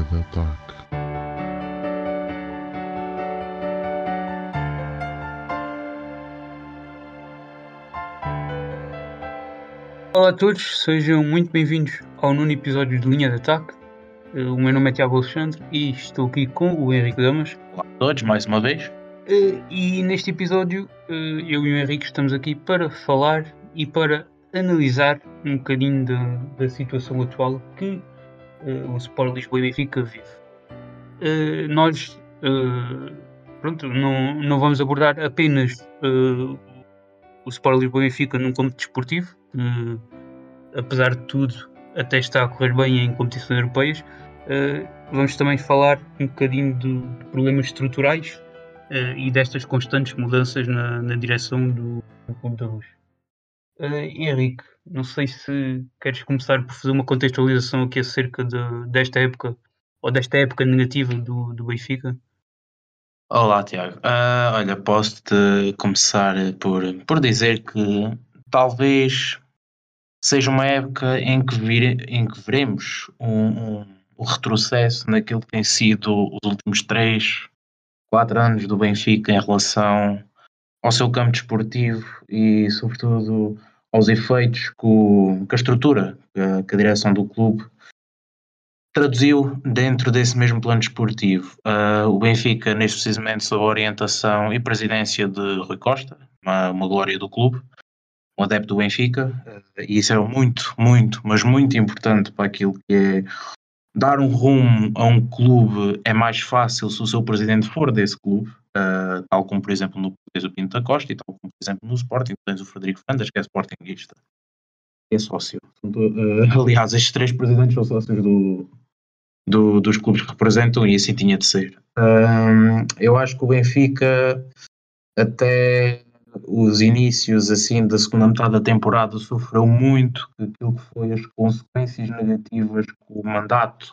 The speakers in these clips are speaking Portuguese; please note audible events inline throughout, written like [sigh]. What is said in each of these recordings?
linha de ataque. Olá a todos, sejam muito bem-vindos ao nono episódio de Linha de Ataque. Eh, O meu nome é Tiago Alexandre e estou aqui com o Henrique Damas. Olá a todos, mais uma vez. Eh, E neste episódio, eh, eu e o Henrique estamos aqui para falar e para analisar um bocadinho da, da situação atual que o Sport Lisboa e Benfica vive. Eh, Nós, eh, pronto, não, não vamos abordar apenas eh, o Sport Lisboa e Benfica num campo desportivo, que, apesar de tudo, até está a correr bem em competições europeias. Eh, vamos também falar um bocadinho de, de problemas estruturais eh, e destas constantes mudanças na, na direção do, do Clube da Luz. Eh, Henrique, não sei se queres começar por fazer uma contextualização aqui acerca de- desta época ou desta época negativa do, do Benfica. Olá, Tiago. Ah, olha, posso-te começar por, por dizer que talvez seja uma época em que, vire, em que veremos um, um, um retrocesso naquilo que tem sido os últimos 3, 4 anos do Benfica em relação ao seu campo desportivo e, sobretudo, aos efeitos que, o- que a estrutura, que a, que a direção do clube traduziu dentro desse mesmo plano desportivo. Ah, o Benfica, neste precisamente, sob a orientação e presidência de Rui Costa, uma, uma glória do clube, um adepto do Benfica, ah, e isso é muito, muito, mas muito importante para aquilo que é dar um rumo a um clube é mais fácil se o seu presidente for desse clube, ah, tal como, por exemplo, no tens o Pinto da Costa e tal como, por exemplo, no Sporting tens o Frederico Fernandes, que é sportinguista. É sócio. Ah, [laughs] aliás, estes três presidentes são sócios do, do- dos clubes que representam e assim tinha de ser. Hum, eu acho que o Benfica, até os inícios assim da segunda metade da temporada, sofreu muito aquilo que foi as consequências negativas que o mandato,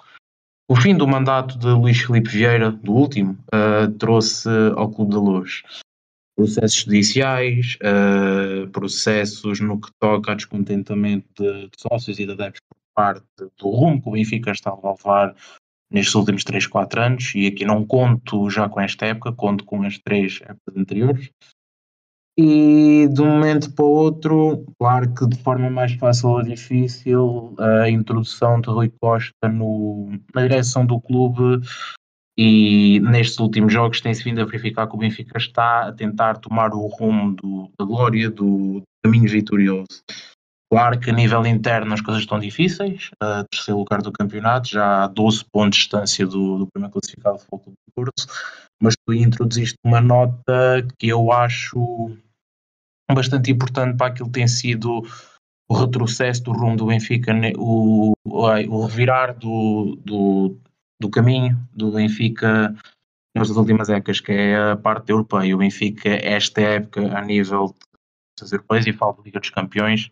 o fim do mandato de Luís Filipe Vieira, do último, ah, trouxe ao Clube da Luz. Processos judiciais, ah, processos no que toca a descontentamento de, de sócios e de adeptos por parte do rumo que o Benfica estava a levar nestes últimos 3, 4 anos, e aqui não conto já com esta época, conto com as três épocas anteriores. E de um momento para o outro, claro que de forma mais fácil ou difícil, a introdução de Rui Costa no, na direção do clube e nestes últimos jogos tem-se vindo a verificar que o Benfica está a tentar tomar o rumo do- da glória, do caminho vitorioso. Claro que a nível interno as coisas estão difíceis. A terceiro lugar do campeonato, já a 12 pontos de distância do, do primeiro classificado do Futebol do Porto, mas tu introduziste uma nota que eu acho bastante importante para aquilo que tem sido o retrocesso do rumo do Benfica, ne- o, o, revirar do, do, do caminho do Benfica nas últimas épocas, que é a parte europeia. O Benfica, esta época, a nível das europeias, e falo da Liga dos Campeões,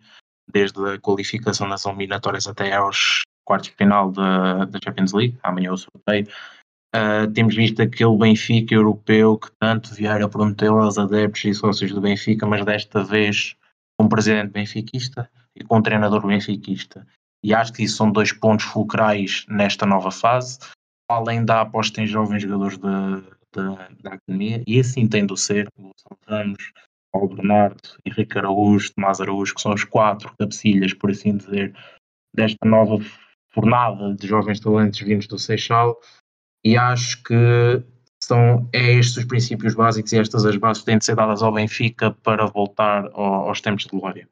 desde a qualificação das eliminatórias até aos quartos de final da, da Champions League, amanhã o sorteio, ah, temos visto aquele Benfica europeu que tanto Vieira prometeu aos adeptos e sócios do Benfica, mas desta vez com um presidente benfiquista e com um treinador benfiquista. E acho que isso são dois pontos fulcrais nesta nova fase, além da aposta em jovens jogadores da, da, da academia, e assim tem de ser, o Ramos, Paulo Bernardo, Henrique Araújo, Tomás Araújo, que são os quatro cabecilhas, por assim dizer, desta nova fornada de jovens talentos vindos do Seixal, e acho que são é estes os princípios básicos e estas as bases que têm de ser dadas ao Benfica para voltar ao- aos tempos de glória.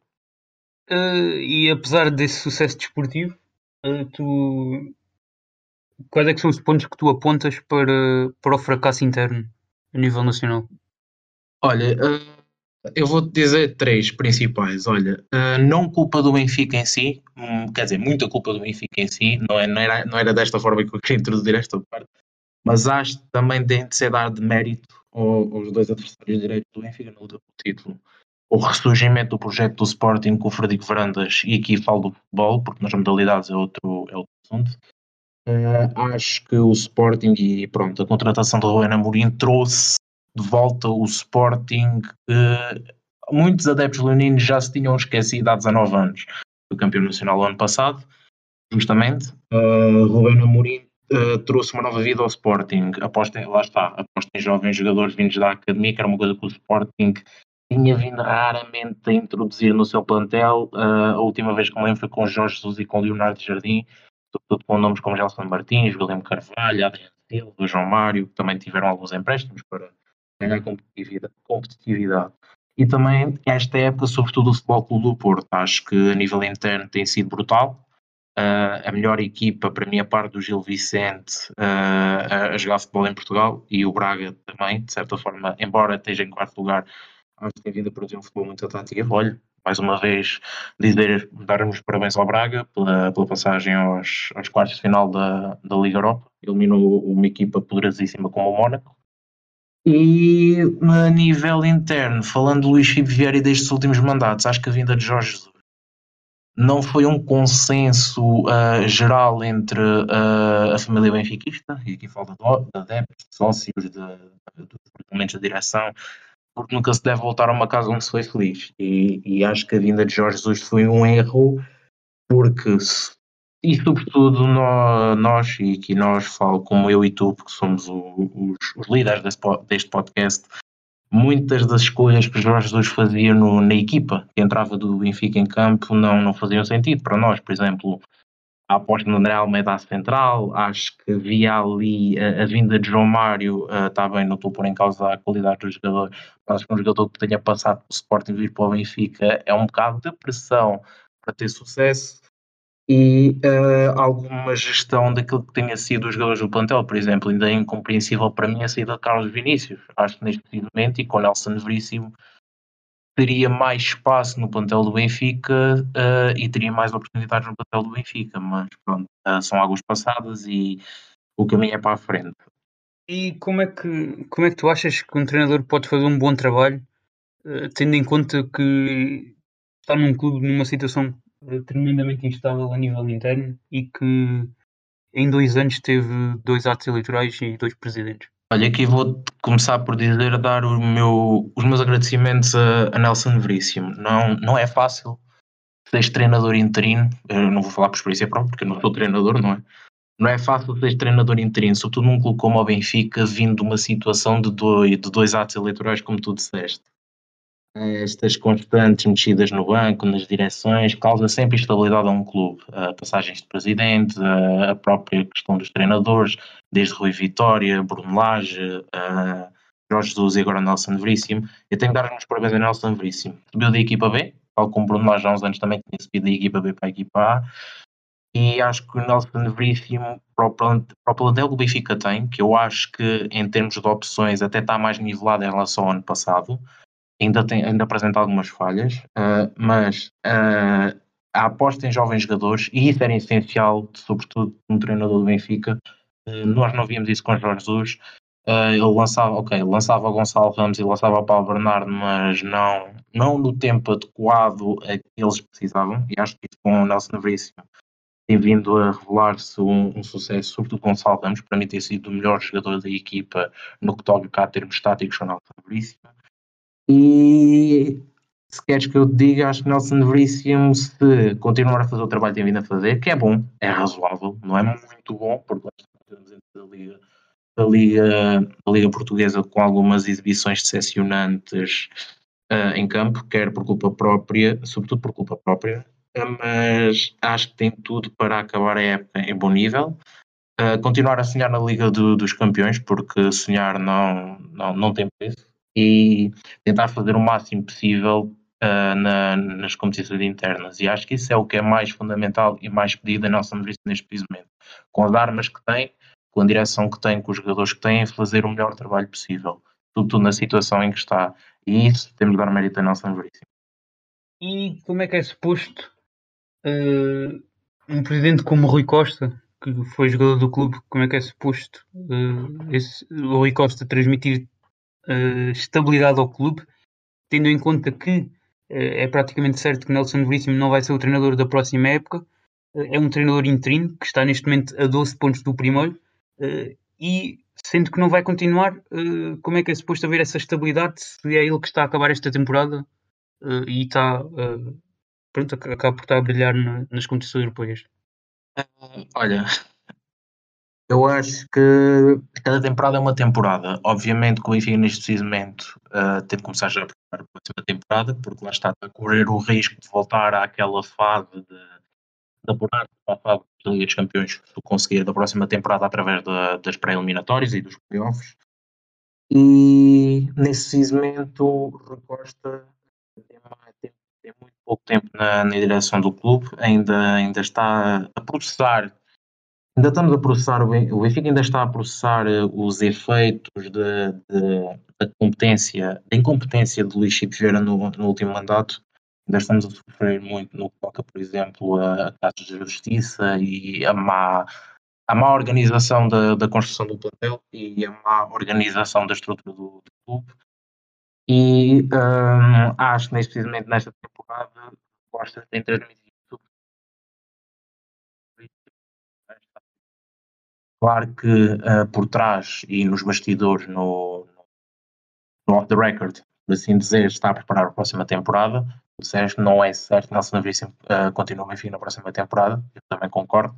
Eh, e apesar desse sucesso desportivo, eh, tu quais é que são os pontos que tu apontas para, para o fracasso interno a nível nacional? Olha, eh, eu vou-te dizer três principais. Olha, não culpa do Benfica em si, hum, quer dizer, muita culpa do Benfica em si, não, é, não, era, não era desta forma que eu queria introduzir esta parte, mas acho que também tem de ser dado mérito ao- aos dois adversários direitos do Benfica na luta pelo título. O ressurgimento do projeto do Sporting com o Frederico Varandas, e aqui falo do futebol, porque nas modalidades é outro, é outro assunto. Eh, acho que o Sporting e pronto, a contratação de Ruben Amorim trouxe de volta o Sporting que muitos adeptos leoninos já se tinham esquecido há 19 anos do campeão nacional ano passado, justamente. Uh, Ruben Amorim uh, trouxe uma nova vida ao Sporting. Aposta, lá está, aposta em jovens jogadores vindos da academia, que era uma coisa que o Sporting tinha vindo raramente a introduzir no seu plantel. Uh, a última vez que me lembro foi com Jorge Jesus e com Leonardo Jardim, sobretudo com nomes como Gelson Martins, William Carvalho, Adriano Silva, João Mário, que também tiveram alguns empréstimos para ganhar competitividade. competitividade. E também esta época, sobretudo o Futebol Clube do Porto, acho que a nível interno tem sido brutal. A melhor equipa, para mim, a parte do Gil Vicente uh, a jogar futebol em Portugal e o Braga também, de certa forma, embora esteja em quarto lugar, acho que tem vindo a produzir um futebol muito atrativo. Olha, mais uma vez, dizer, dar-nos parabéns ao Braga pela, pela passagem aos, aos quartos de final da, da Liga Europa. Eliminou uma equipa poderosíssima como o Mónaco. E a nível interno, falando de Luís Filipe Vieira e destes últimos mandatos, acho que a vinda de Jorge Jesus não foi um consenso uh, geral entre uh, a família benfiquista, e aqui fala de adeptos, de sócios, de, de, dos departamentos da direção, porque nunca se deve voltar a uma casa onde se foi feliz. E, e acho que a vinda de Jorge Jesus foi um erro, porque, e sobretudo nós, nós, e aqui nós falo como eu e tu, porque somos o, os, os, líderes deste, deste podcast, muitas das escolhas que Jorge Jesus fazia no, na equipa que entrava do Benfica em campo não, não faziam sentido para nós. Por exemplo, a aposta no André Almeida central, acho que havia ali a, a vinda de João Mário, uh, está bem, não estou por em causa a qualidade do jogador, mas acho que um jogador que tenha passado pelo Sporting vir para o Benfica é um bocado de pressão para ter sucesso e uh, alguma gestão daquilo que tenha sido os jogadores do plantel, por exemplo, ainda é incompreensível para mim a saída de Carlos Vinícius. Acho que neste momento e com Nelson Veríssimo teria mais espaço no plantel do Benfica uh, e teria mais oportunidades no plantel do Benfica, mas pronto, uh, são águas passadas e o caminho é para a frente. E como é que, como é que tu achas que um treinador pode fazer um bom trabalho, tendo em conta que está num clube numa situação tremendamente instável a nível interno e que em dois anos teve dois atos eleitorais e dois presidentes? Olha, aqui vou começar por dizer, dar meu, os meus agradecimentos a, a, Nelson Veríssimo. Não, não é fácil ser treinador interino, eu não vou falar por experiência própria, porque eu não sou treinador, não é? Não é fácil ser treinador interino, sobretudo num clube como o Benfica, vindo de uma situação de dois, de dois atos eleitorais, como tu disseste. Estas constantes mexidas no banco, nas direções, causa sempre instabilidade a um clube. Uh, passagens de presidente, uh, a própria questão dos treinadores, desde Rui Vitória, Bruno Lage, uh, Jorge Jesus e agora Nelson Veríssimo. Eu tenho que dar uns parabéns a Nelson Veríssimo. Subiu da equipa B, tal como Bruno Lage há uns anos também tinha subido da equipa B para a equipa A. E acho que o Nelson Veríssimo, para o plantel que o Benfica tem, que eu acho que em termos de opções até está mais nivelado em relação ao ano passado, ainda, tem, ainda apresenta algumas falhas, uh, mas uh, a aposta em jovens jogadores, e isso era essencial, sobretudo no treinador do Benfica, uh, nós não víamos isso com Jorge Jesus, ele lançava, ok, lançava Gonçalo Ramos e lançava o Paulo Bernardo, mas não, não no tempo adequado a que eles precisavam, e acho que isso com o Nelson Veríssimo tem vindo a revelar-se um, um, sucesso, sobretudo Gonçalo Ramos, para mim tem sido o melhor jogador da equipa no que toca a termos estáticos com o Nelson. E se queres que eu te diga, acho que Nelson Veríssimo, se continuar a fazer o trabalho que tem vindo a fazer, que é bom, é razoável, não é muito bom, porque estamos da Liga, da Liga, da Liga Portuguesa com algumas exibições decepcionantes uh, em campo, quer por culpa própria, sobretudo por culpa própria, mas acho que tem tudo para acabar a época em bom nível. Uh, continuar a sonhar na Liga do, dos Campeões, porque sonhar não, não, não tem preço e tentar fazer o máximo possível uh, na, nas competições internas. E acho que isso é o que é mais fundamental e mais pedido a nossa Madrid neste momento. Com as armas que tem, com a direção que tem, com os jogadores que têm, fazer o melhor trabalho possível. Tudo, na situação em que está. E isso temos de dar mérito a nossa Veríssimo. E como é que é suposto uh, um presidente como Rui Costa, que foi jogador do clube, como é que é suposto uh, esse, Rui Costa transmitir uh, estabilidade ao clube, tendo em conta que uh, é praticamente certo que Nelson Veríssimo não vai ser o treinador da próxima época, uh, é um treinador interino que está neste momento a 12 pontos do primeiro e sendo que não vai continuar, como é que é suposto haver essa estabilidade se é ele que está a acabar esta temporada e está pronto, acaba por estar a brilhar na, nas competições europeias? olha, Eu acho que cada temporada é uma temporada. Obviamente que o Benfica neste preciso momento uh, tem de começar já a preparar a próxima temporada, porque lá está a correr o risco de voltar àquela fase de, de apurar para a fase da Liga dos Campeões, se conseguir da próxima temporada através da, das pré-eliminatórias e dos playoffs. E nesse preciso momento o Rui Costa tem, tem, tem, muito pouco tempo na, na direção do clube, ainda, ainda está a processar Ainda estamos a processar, o Benfica ainda está a processar eh, os efeitos da competência, da incompetência de Luís Chico Vieira no, no, último mandato. Ainda estamos a sofrer muito no que toca, por exemplo, a casos de justiça e a má, a má organização da, da construção do plantel e a má organização da estrutura do, do clube. E um, acho que, precisamente nesta temporada, Costa tem transmitido Claro que uh, por trás e nos bastidores, no, no off the record, por assim dizer, está a preparar a próxima temporada. O disseste, não é certo que Nelson Veríssimo uh, continue o Benfica na próxima temporada, eu também concordo.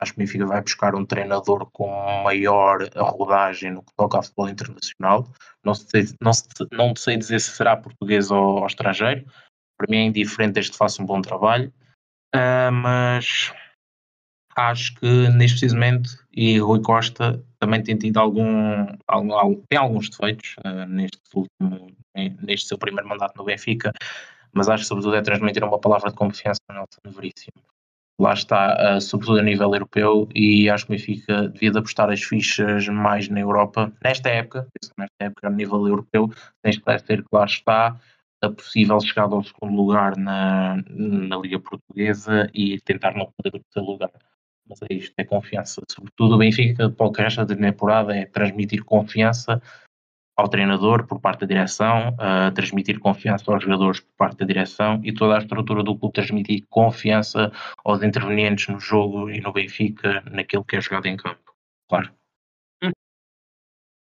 Acho que o Benfica vai buscar um treinador com maior rodagem no que toca ao futebol internacional. Não sei, não, não sei dizer se será português ou, ou estrangeiro. Para mim é indiferente desde que faça um bom trabalho. Uh, mas acho que neste precisamente e Rui Costa também tem tido algum, algum tem alguns defeitos uh, neste último neste seu primeiro mandato no Benfica mas acho que sobretudo é transmitir uma palavra de confiança no Nelson Veríssimo. Lá está, uh, sobretudo a nível europeu e acho que o Benfica devia de apostar as fichas mais na Europa. Nesta época, nesta época a nível europeu que ser que lá está a possível chegada ao segundo lugar na, na Liga Portuguesa e tentar não perder o terceiro lugar mas é isto, é confiança. Sobretudo o Benfica, para o que resta da temporada, é transmitir confiança ao treinador por parte da direção, uh, transmitir confiança aos jogadores por parte da direção e toda a estrutura do clube transmitir confiança aos intervenientes no jogo e no Benfica naquilo que é jogado em campo. Claro.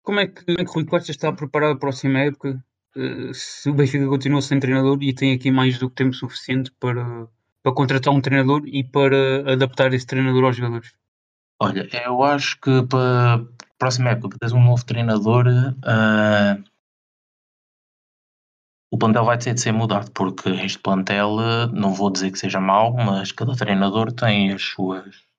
Como é que, é que Rui Costa está preparado para a próxima época? Uh, se o Benfica continua sem treinador e tem aqui mais do que tempo suficiente para para contratar um treinador e para adaptar esse treinador aos jogadores? Olha, eu acho que para a próxima época, para teres um novo treinador, uh, o plantel vai ter de ser mudado, porque este plantel, não vou dizer que seja mau, mas cada treinador tem as suas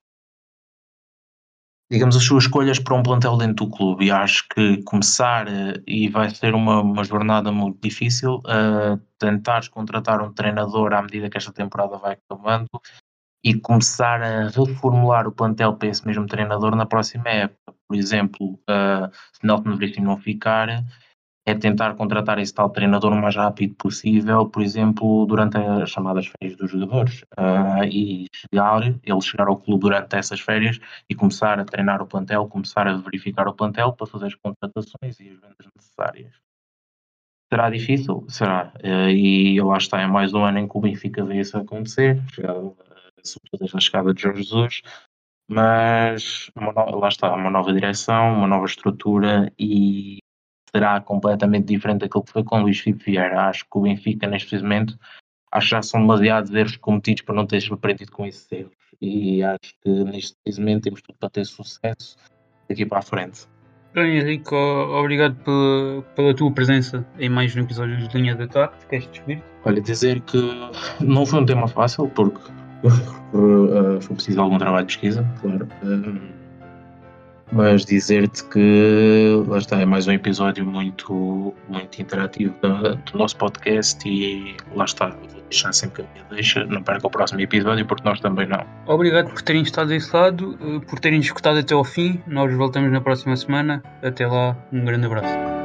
digamos, as suas escolhas para um plantel dentro do clube. E acho que começar, eh, e vai ser uma, uma jornada muito difícil, uh, tentares contratar um treinador à medida que esta temporada vai acabando e começar a reformular o plantel para esse mesmo treinador na próxima época. Por exemplo, uh, se Nelson Veríssimo não ficar, é tentar contratar esse tal treinador o mais rápido possível, por exemplo, durante as chamadas férias dos jogadores, uh, e chegar, ele chegar ao clube durante essas férias e começar a treinar o plantel, começar a verificar o plantel para fazer as contratações e as vendas necessárias. Será difícil? Será. Uh, e lá está, é mais um ano em que o Benfica vê isso acontecer, sobretudo desde a chegada de Jorge Jesus, mas uma, lá está, uma nova direção, uma nova estrutura e será completamente diferente daquilo que foi com o Luís Filipe Vieira. Acho que o Benfica, neste momento, acho que já são demasiados erros cometidos para não teres aprendido com esses erros. E acho que neste momento temos tudo para ter sucesso daqui para a frente. Bem, Henrique, obrigado pela, pela, tua presença em mais um episódio de Linha da Tarde. Queres despedir? Olha, dizer que não foi um tema fácil, porque uh, [laughs] foi preciso algum trabalho de pesquisa, claro. Uh, mas dizer-te que lá está, é mais um episódio muito, muito interativo do, nosso podcast e lá está, vou deixar sempre a minha deixa, não perca o próximo episódio porque nós também não. Obrigado por terem estado desse lado, eh, por terem escutado até ao fim, nós voltamos na próxima semana, até lá, um grande abraço.